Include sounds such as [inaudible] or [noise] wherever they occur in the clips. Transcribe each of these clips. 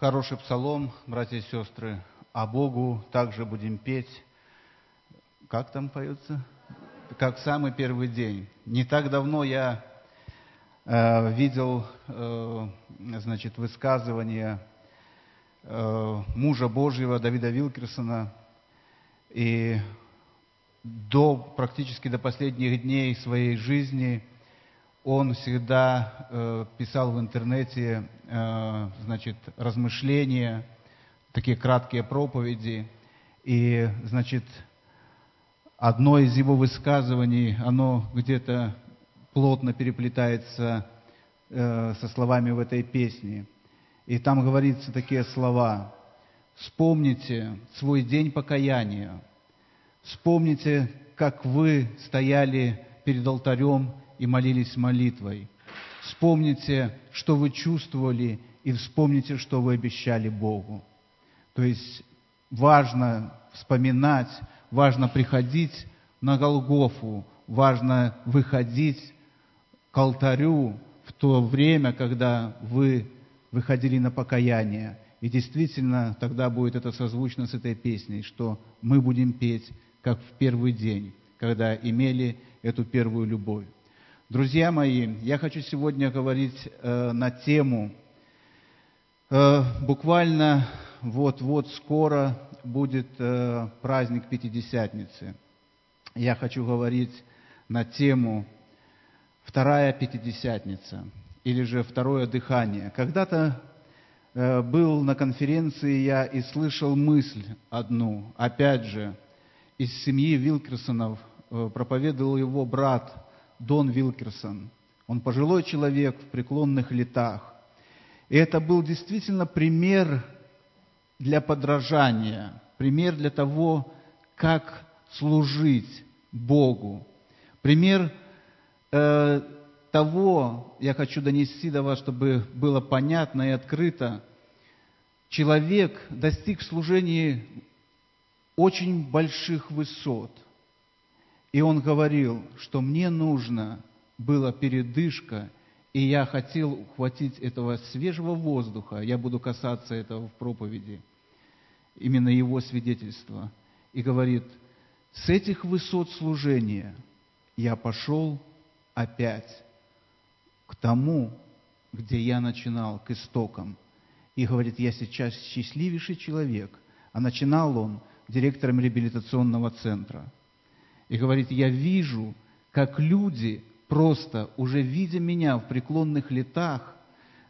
Хороший псалом, братья и сестры. А Богу также будем петь. Как там поется? Как самый первый день. Не так давно я э, видел, э, значит, высказывание э, мужа Божьего Давида Вилкерсона. И до, практически до последних дней своей жизни – он всегда э, писал в интернете, э, значит, размышления, такие краткие проповеди. И, значит, одно из его высказываний, оно где-то плотно переплетается э, со словами в этой песне. И там говорится такие слова. «Вспомните свой день покаяния. Вспомните, как вы стояли перед алтарем и молились молитвой. Вспомните, что вы чувствовали, и вспомните, что вы обещали Богу. То есть важно вспоминать, важно приходить на Голгофу, важно выходить к алтарю в то время, когда вы выходили на покаяние. И действительно, тогда будет это созвучно с этой песней, что мы будем петь, как в первый день, когда имели эту первую любовь. Друзья мои, я хочу сегодня говорить э, на тему, э, буквально вот-вот скоро будет э, праздник Пятидесятницы. Я хочу говорить на тему Вторая Пятидесятница или же Второе дыхание. Когда-то э, был на конференции я и слышал мысль одну, опять же, из семьи Вилкерсонов, э, проповедовал его брат – Дон Вилкерсон. Он пожилой человек в преклонных летах. И это был действительно пример для подражания, пример для того, как служить Богу. Пример э, того, я хочу донести до вас, чтобы было понятно и открыто, человек достиг в служении очень больших высот – и он говорил, что мне нужно была передышка, и я хотел ухватить этого свежего воздуха, я буду касаться этого в проповеди, именно его свидетельства. И говорит, с этих высот служения я пошел опять к тому, где я начинал, к истокам. И говорит, я сейчас счастливейший человек. А начинал он директором реабилитационного центра – и говорит, я вижу, как люди просто, уже видя меня в преклонных летах,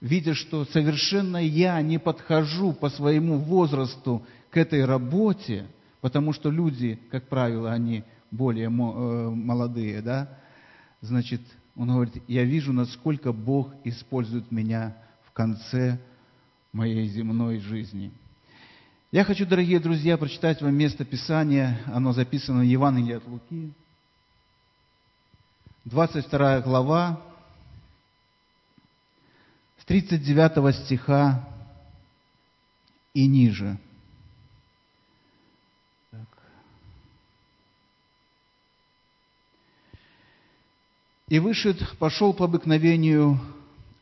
видя, что совершенно я не подхожу по своему возрасту к этой работе, потому что люди, как правило, они более э, молодые, да, значит, он говорит, я вижу, насколько Бог использует меня в конце моей земной жизни. Я хочу, дорогие друзья, прочитать вам место Писания. Оно записано в Евангелии от Луки. 22 глава, с 39 стиха и ниже. И вышед, пошел по обыкновению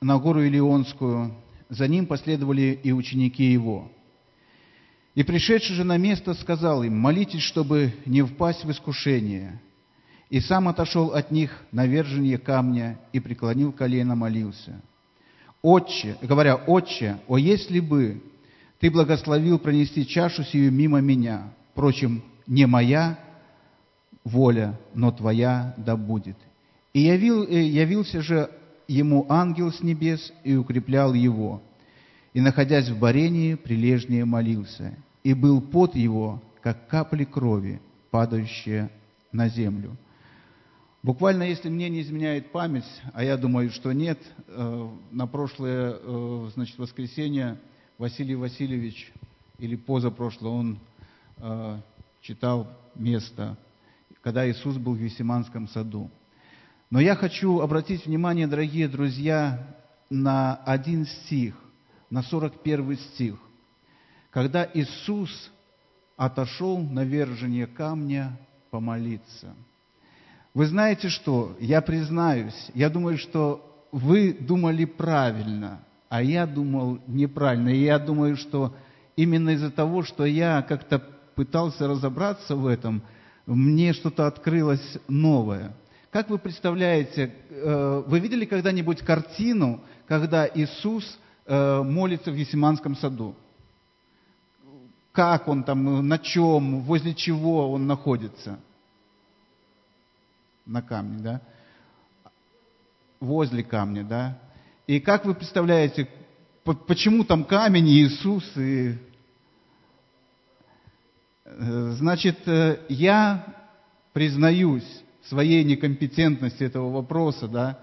на гору Илионскую, за ним последовали и ученики его – и пришедший же на место сказал им, молитесь, чтобы не впасть в искушение. И сам отошел от них на вержение камня и преклонил колено, молился. Отче, говоря, Отче, о, если бы ты благословил пронести чашу сию мимо меня, впрочем, не моя воля, но твоя да будет. И явил, э, явился же ему ангел с небес и укреплял его – и, находясь в барении, прилежнее молился, и был пот его, как капли крови, падающие на землю. Буквально, если мне не изменяет память, а я думаю, что нет, э, на прошлое, э, значит, воскресенье Василий Васильевич, или позапрошлое, он э, читал место, когда Иисус был в Весиманском саду. Но я хочу обратить внимание, дорогие друзья, на один стих, на 41 стих. Когда Иисус отошел на вержение камня помолиться. Вы знаете что? Я признаюсь, я думаю, что вы думали правильно, А я думал неправильно. И я думаю, что именно из-за того, что я как-то пытался разобраться в этом, мне что-то открылось новое. Как вы представляете, э, вы видели когда-нибудь картину, когда Иисус молится в Есиманском саду? Как он там, на чем, возле чего он находится? На камне, да? Возле камня, да? И как вы представляете, почему там камень Иисус? И... Э, значит, э, я признаюсь своей некомпетентности этого вопроса, да.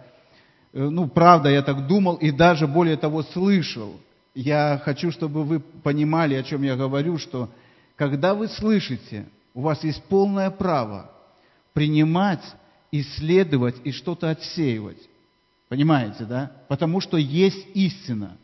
Э, ну, правда, я так думал и даже более того слышал. Я хочу, чтобы вы понимали, о чем я говорю, что когда вы слышите, у вас есть полное право принимать, исследовать и что-то отсеивать. Понимаете, да? Потому что есть истина.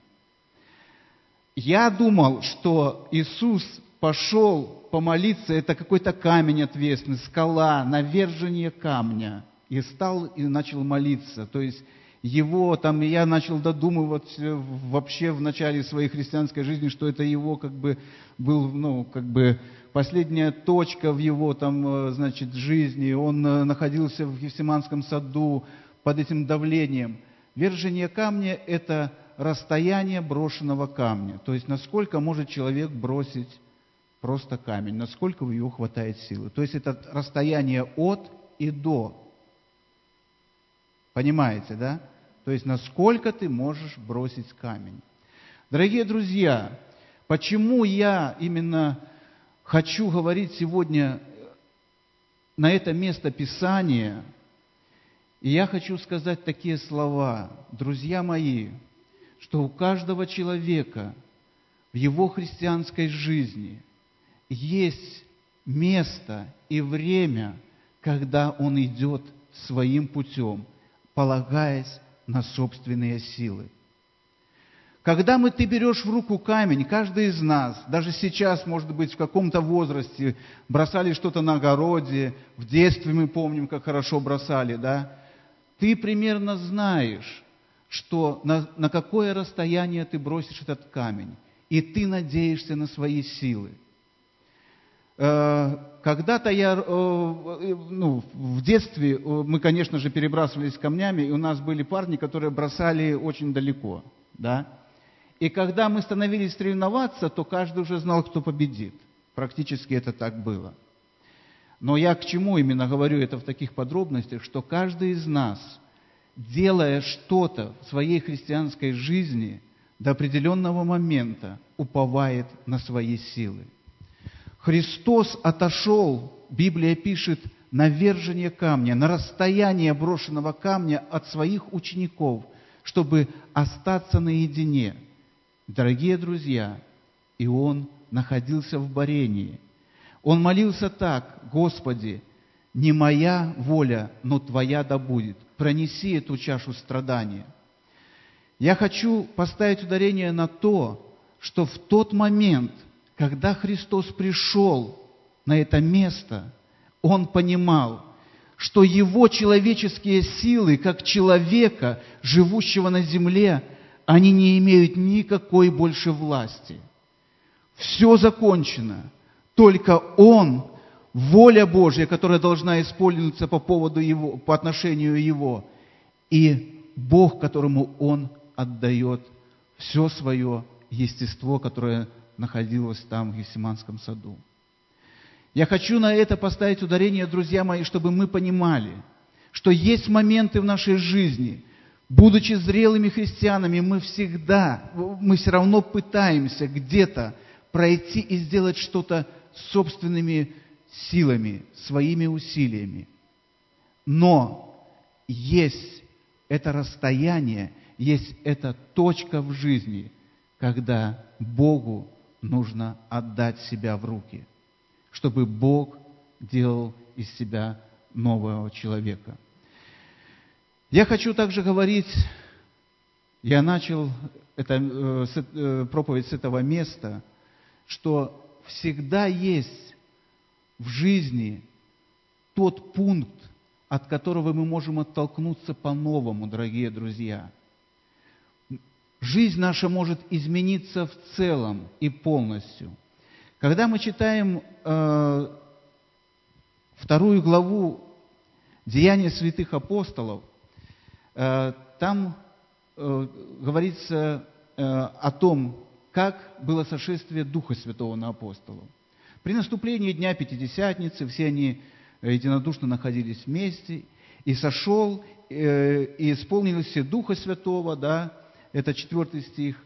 Я думал, что Иисус пошел помолиться, это какой-то камень ответственный, скала, навержение камня. И стал и начал молиться. То есть его там, я начал додумывать вообще в начале своей христианской жизни, что это его как бы был, ну, как бы последняя точка в его там, э, значит, жизни. Он э, находился в Гефсиманском саду, под этим давлением. Вержение камня – это расстояние брошенного камня. То есть, насколько может человек бросить просто камень, насколько у него хватает силы. То есть, это расстояние от и до. Понимаете, да? То есть, насколько ты можешь бросить камень. Дорогие друзья, почему я именно хочу говорить сегодня на это место Писания – и я хочу сказать такие слова, друзья мои, что у каждого человека в его христианской жизни есть место и время, когда он идет своим путем, полагаясь на собственные силы. Когда мы, ты берешь в руку камень, каждый из нас, даже сейчас, может быть, в каком-то возрасте, бросали что-то на огороде, в детстве мы помним, как хорошо бросали, да, ты примерно знаешь, что на, на какое расстояние ты бросишь этот камень, и ты надеешься на свои силы. Э, когда-то я, э, э, ну, в детстве мы, конечно же, перебрасывались камнями, и у нас были парни, которые бросали очень далеко, да. И когда мы становились соревноваться, то каждый уже знал, кто победит. Практически это так было. Но я к чему именно говорю это в таких подробностях, что каждый из нас, делая что-то в своей христианской жизни, до определенного момента уповает на свои силы. Христос отошел, Библия пишет, на вержение камня, на расстояние брошенного камня от своих учеников, чтобы остаться наедине. Дорогие друзья, и он находился в борении – он молился так, Господи, не моя воля, но Твоя да будет. Пронеси эту чашу страдания. Я хочу поставить ударение на то, что в тот момент, когда Христос пришел на это место, Он понимал, что Его человеческие силы, как человека, живущего на земле, они не имеют никакой больше власти. Все закончено – только Он, воля Божья, которая должна исполниться по поводу Его, по отношению Его, и Бог, которому Он отдает все свое естество, которое находилось там, в Гефсиманском саду. Я хочу на это поставить ударение, друзья мои, чтобы мы понимали, что есть моменты в нашей жизни, будучи зрелыми христианами, мы всегда, мы все равно пытаемся где-то пройти и сделать что-то собственными силами, своими усилиями. Но есть это расстояние, есть эта точка в жизни, когда Богу нужно отдать себя в руки, чтобы Бог делал из себя нового человека. Я хочу также говорить, я начал это, э, э, проповедь с этого места, что всегда есть в жизни тот пункт, от которого мы можем оттолкнуться по-новому, дорогие друзья. Жизнь наша может измениться в целом и полностью. Когда мы читаем э, вторую главу Деяния святых апостолов, э, там э, говорится э, о том, как было сошествие Духа Святого на апостолов. При наступлении Дня Пятидесятницы все они единодушно находились вместе, и сошел, и исполнился Духа Святого, да, это четвертый стих,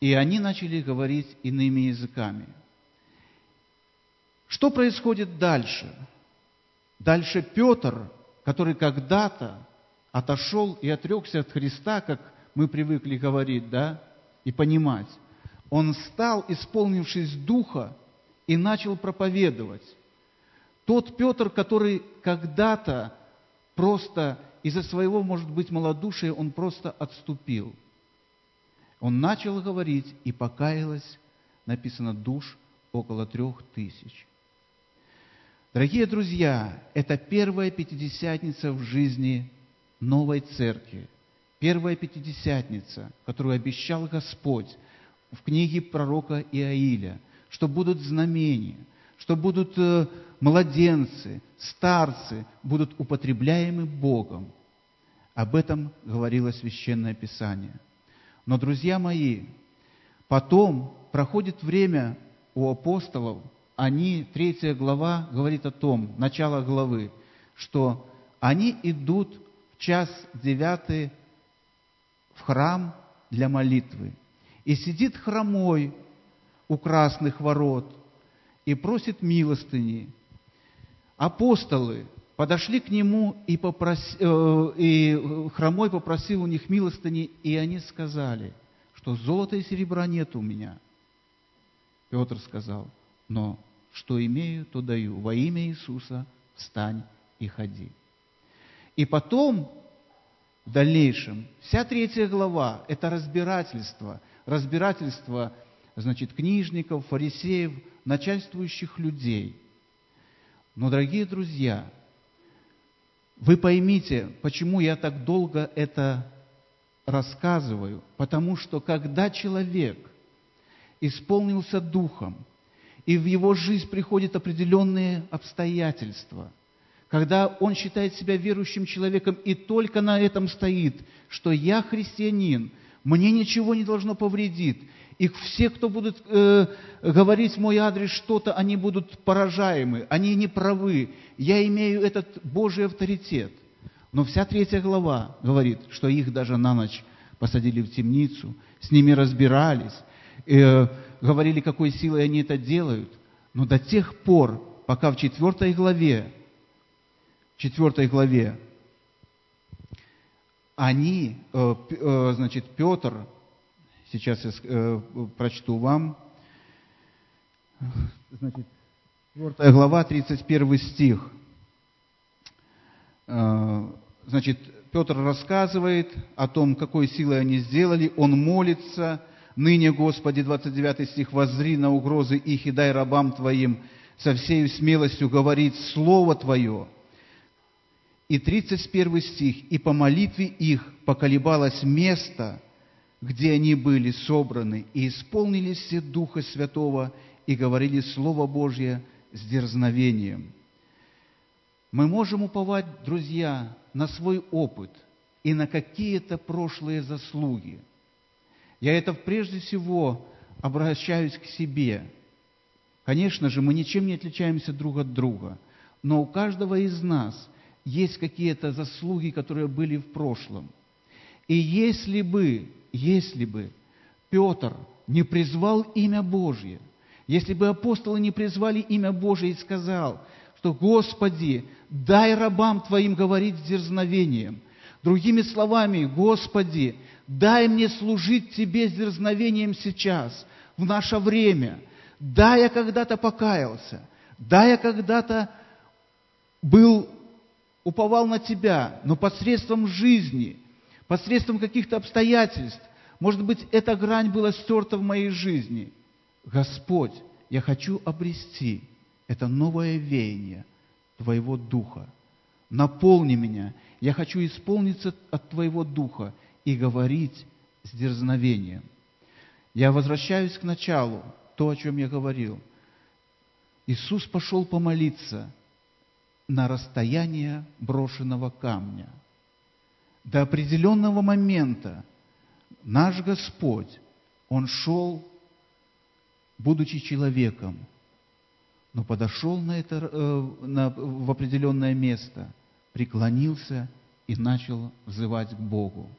и они начали говорить иными языками. Что происходит дальше? Дальше Петр, который когда-то отошел и отрекся от Христа, как мы привыкли говорить, да, и понимать, он стал, исполнившись Духа, и начал проповедовать. Тот Петр, который когда-то просто из-за своего, может быть, малодушия, он просто отступил. Он начал говорить, и покаялось, написано, душ около трех тысяч. Дорогие друзья, это первая пятидесятница в жизни новой церкви. Первая пятидесятница, которую обещал Господь в книге пророка Иаиля, что будут знамения, что будут э, младенцы, старцы, будут употребляемы Богом. Об этом говорило Священное Писание. Но, друзья мои, потом проходит время у апостолов – они, третья глава говорит о том, начало главы, что они идут в час девятый в храм для молитвы. И сидит хромой у красных ворот и просит милостыни. Апостолы подошли к нему, и, попроси, э, и хромой попросил у них милостыни, и они сказали, что золота и серебра нет у меня. Петр сказал, но что имею, то даю. Во имя Иисуса встань и ходи. И потом, в дальнейшем, вся третья глава – это разбирательство. Разбирательство, значит, книжников, фарисеев, начальствующих людей. Но, дорогие друзья, вы поймите, почему я так долго это рассказываю. Потому что когда человек исполнился Духом – и в его жизнь приходят определенные обстоятельства, когда он считает себя верующим человеком и только на этом стоит, что я христианин, мне ничего не должно повредить, и все, кто будут э, говорить мой адрес что-то, они будут поражаемы, они не правы. Я имею этот Божий авторитет. Но вся третья глава говорит, что их даже на ночь посадили в темницу, с ними разбирались, э, говорили, какой силой они это делают. Но до тех пор, пока в четвертой главе, четвертой главе, они, э, э, значит, Петр, сейчас я э, прочту вам, значит, 4 глава, 31 стих. Значит, Петр рассказывает о том, какой силой они сделали, он молится – Ныне, Господи, 29 стих, воззри на угрозы их и дай рабам Твоим со всей смелостью говорить Слово Твое. И 31 стих, и по молитве их поколебалось место, где они были собраны, и исполнились все Духа Святого, и говорили Слово Божье с дерзновением. Мы можем уповать, друзья, на свой опыт и на какие-то прошлые заслуги – я это прежде всего обращаюсь к себе. Конечно же, мы ничем не отличаемся друг от друга, но у каждого из нас есть какие-то заслуги, которые были в прошлом. И если бы, если бы Петр не призвал имя Божье, если бы апостолы не призвали имя Божье и сказал, что «Господи, дай рабам Твоим говорить с дерзновением», другими словами, «Господи, Дай мне служить Тебе с дерзновением сейчас, в наше время. Да, я когда-то покаялся. Да, я когда-то был, уповал на Тебя, но посредством жизни, посредством каких-то обстоятельств, может быть, эта грань была стерта в моей жизни. Господь, я хочу обрести это новое веяние Твоего Духа. Наполни меня. Я хочу исполниться от Твоего Духа и говорить с дерзновением. Я возвращаюсь к началу, то, о чем я говорил. Иисус пошел помолиться на расстояние брошенного камня. До определенного момента наш Господь, Он шел, будучи человеком, но подошел на это, э, на, в определенное место, преклонился и начал взывать к Богу.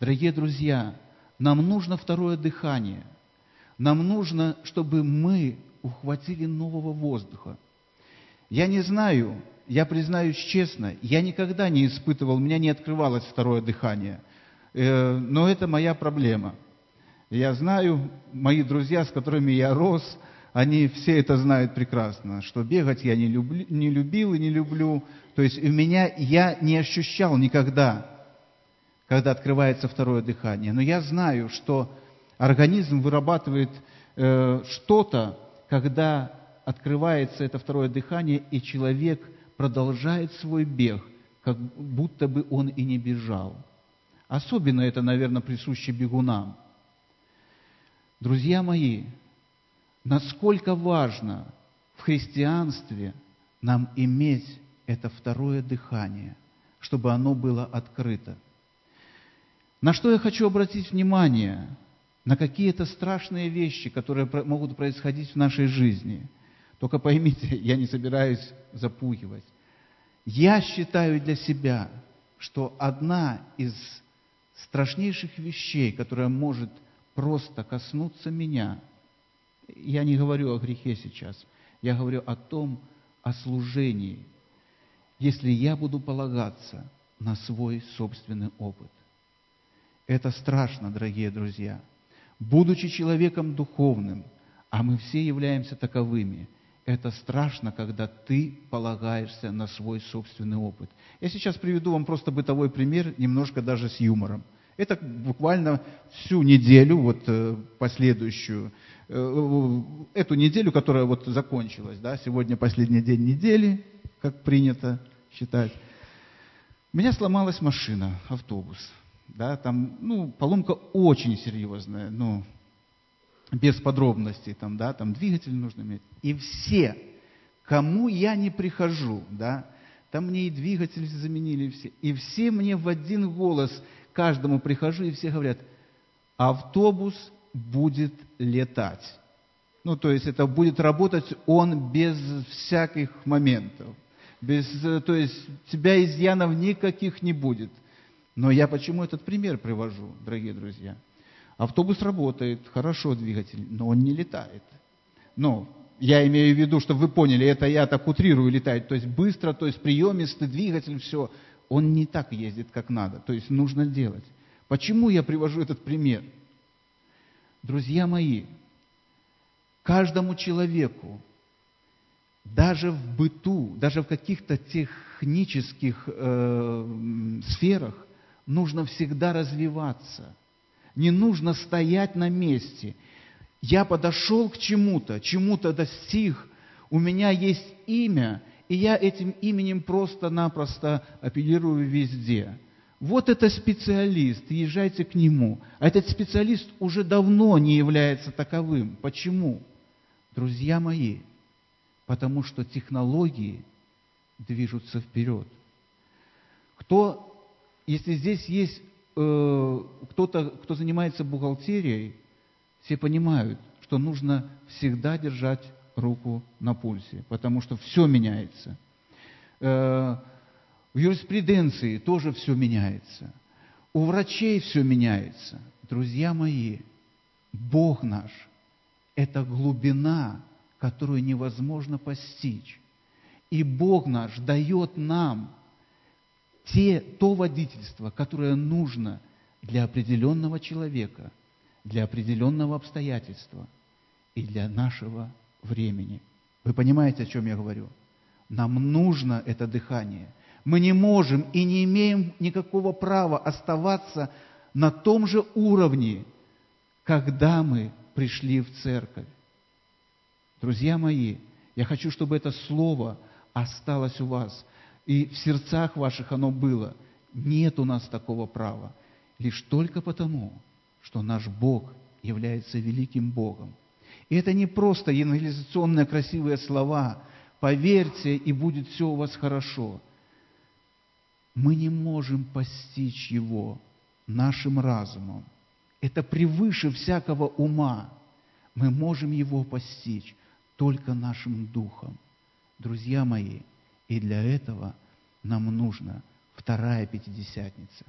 Дорогие друзья, нам нужно второе дыхание. Нам нужно, чтобы мы ухватили нового воздуха. Я не знаю, я признаюсь честно, я никогда не испытывал, у меня не открывалось второе дыхание. Э, но это моя проблема. Я знаю, мои друзья, с которыми я рос, они все это знают прекрасно, что бегать я не, люблю, не любил и не люблю. То есть у меня я не ощущал никогда когда открывается второе дыхание. Но я знаю, что организм вырабатывает э, что-то, когда открывается это второе дыхание, и человек продолжает свой бег, как будто бы он и не бежал. Особенно это, наверное, присуще бегунам. Друзья мои, насколько важно в христианстве нам иметь это второе дыхание, чтобы оно было открыто. На что я хочу обратить внимание? На какие-то страшные вещи, которые могут происходить в нашей жизни. Только поймите, [laughs] я не собираюсь запугивать. Я считаю для себя, что одна из страшнейших вещей, которая может просто коснуться меня, я не говорю о грехе сейчас, я говорю о том, о служении, если я буду полагаться на свой собственный опыт. Это страшно, дорогие друзья. Будучи человеком духовным, а мы все являемся таковыми, это страшно, когда ты полагаешься на свой собственный опыт. Я сейчас приведу вам просто бытовой пример, немножко даже с юмором. Это буквально всю неделю, вот э, последующую, э, эту неделю, которая вот закончилась, да, сегодня последний день недели, как принято считать. У меня сломалась машина, автобус да, там, ну, поломка очень серьезная, ну, без подробностей, там, да, там двигатель нужно иметь. И все, кому я не прихожу, да, там мне и двигатель заменили все, и все мне в один голос, каждому прихожу, и все говорят, автобус будет летать. Ну, то есть это будет работать он без всяких моментов. Без, то есть тебя изъянов никаких не будет. Но я почему этот пример привожу, дорогие друзья? Автобус работает, хорошо двигатель, но он не летает. Но я имею в виду, чтобы вы поняли, это я так утрирую летать, то есть быстро, то есть приемистый двигатель, все. Он не так ездит, как надо, то есть нужно делать. Почему я привожу этот пример? Друзья мои, каждому человеку, даже в быту, даже в каких-то технических э, сферах, нужно всегда развиваться. Не нужно стоять на месте. Я подошел к чему-то, чему-то достиг, у меня есть имя, и я этим именем просто-напросто апеллирую везде. Вот это специалист, езжайте к нему. А этот специалист уже давно не является таковым. Почему? Друзья мои, потому что технологии движутся вперед. Кто если здесь есть э, кто-то, кто занимается бухгалтерией, все понимают, что нужно всегда держать руку на пульсе, потому что все меняется. Э, в юриспруденции тоже все меняется. У врачей все меняется. Друзья мои, Бог наш – это глубина, которую невозможно постичь. И Бог наш дает нам – те, то водительство, которое нужно для определенного человека, для определенного обстоятельства и для нашего времени. Вы понимаете, о чем я говорю? Нам нужно это дыхание. Мы не можем и не имеем никакого права оставаться на том же уровне, когда мы пришли в церковь. Друзья мои, я хочу, чтобы это слово осталось у вас и в сердцах ваших оно было. Нет у нас такого права. Лишь только потому, что наш Бог является великим Богом. И это не просто евангелизационные красивые слова. Поверьте, и будет все у вас хорошо. Мы не можем постичь Его нашим разумом. Это превыше всякого ума. Мы можем Его постичь только нашим духом. Друзья мои, и для этого нам нужна вторая Пятидесятница.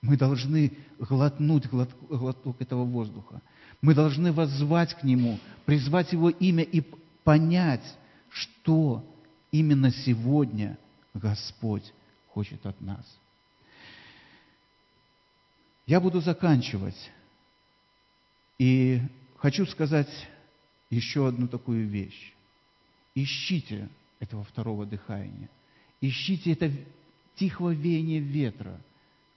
Мы должны глотнуть глоток этого воздуха. Мы должны воззвать к Нему, призвать Его имя и понять, что именно сегодня Господь хочет от нас. Я буду заканчивать. И хочу сказать еще одну такую вещь. Ищите этого второго дыхания. Ищите это тихого веяния ветра,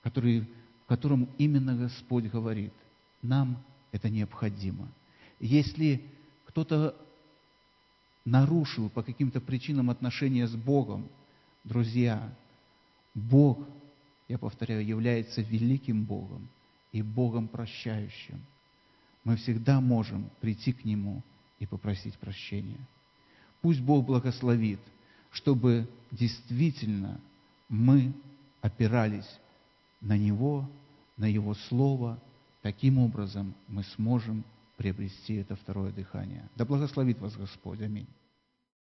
который, в котором именно Господь говорит. Нам это необходимо. Если кто-то нарушил по каким-то причинам отношения с Богом, друзья, Бог, я повторяю, является великим Богом и Богом прощающим. Мы всегда можем прийти к Нему и попросить прощения. Пусть Бог благословит, чтобы действительно мы опирались на Него, на Его Слово. Таким образом мы сможем приобрести это второе дыхание. Да благословит вас Господь. Аминь.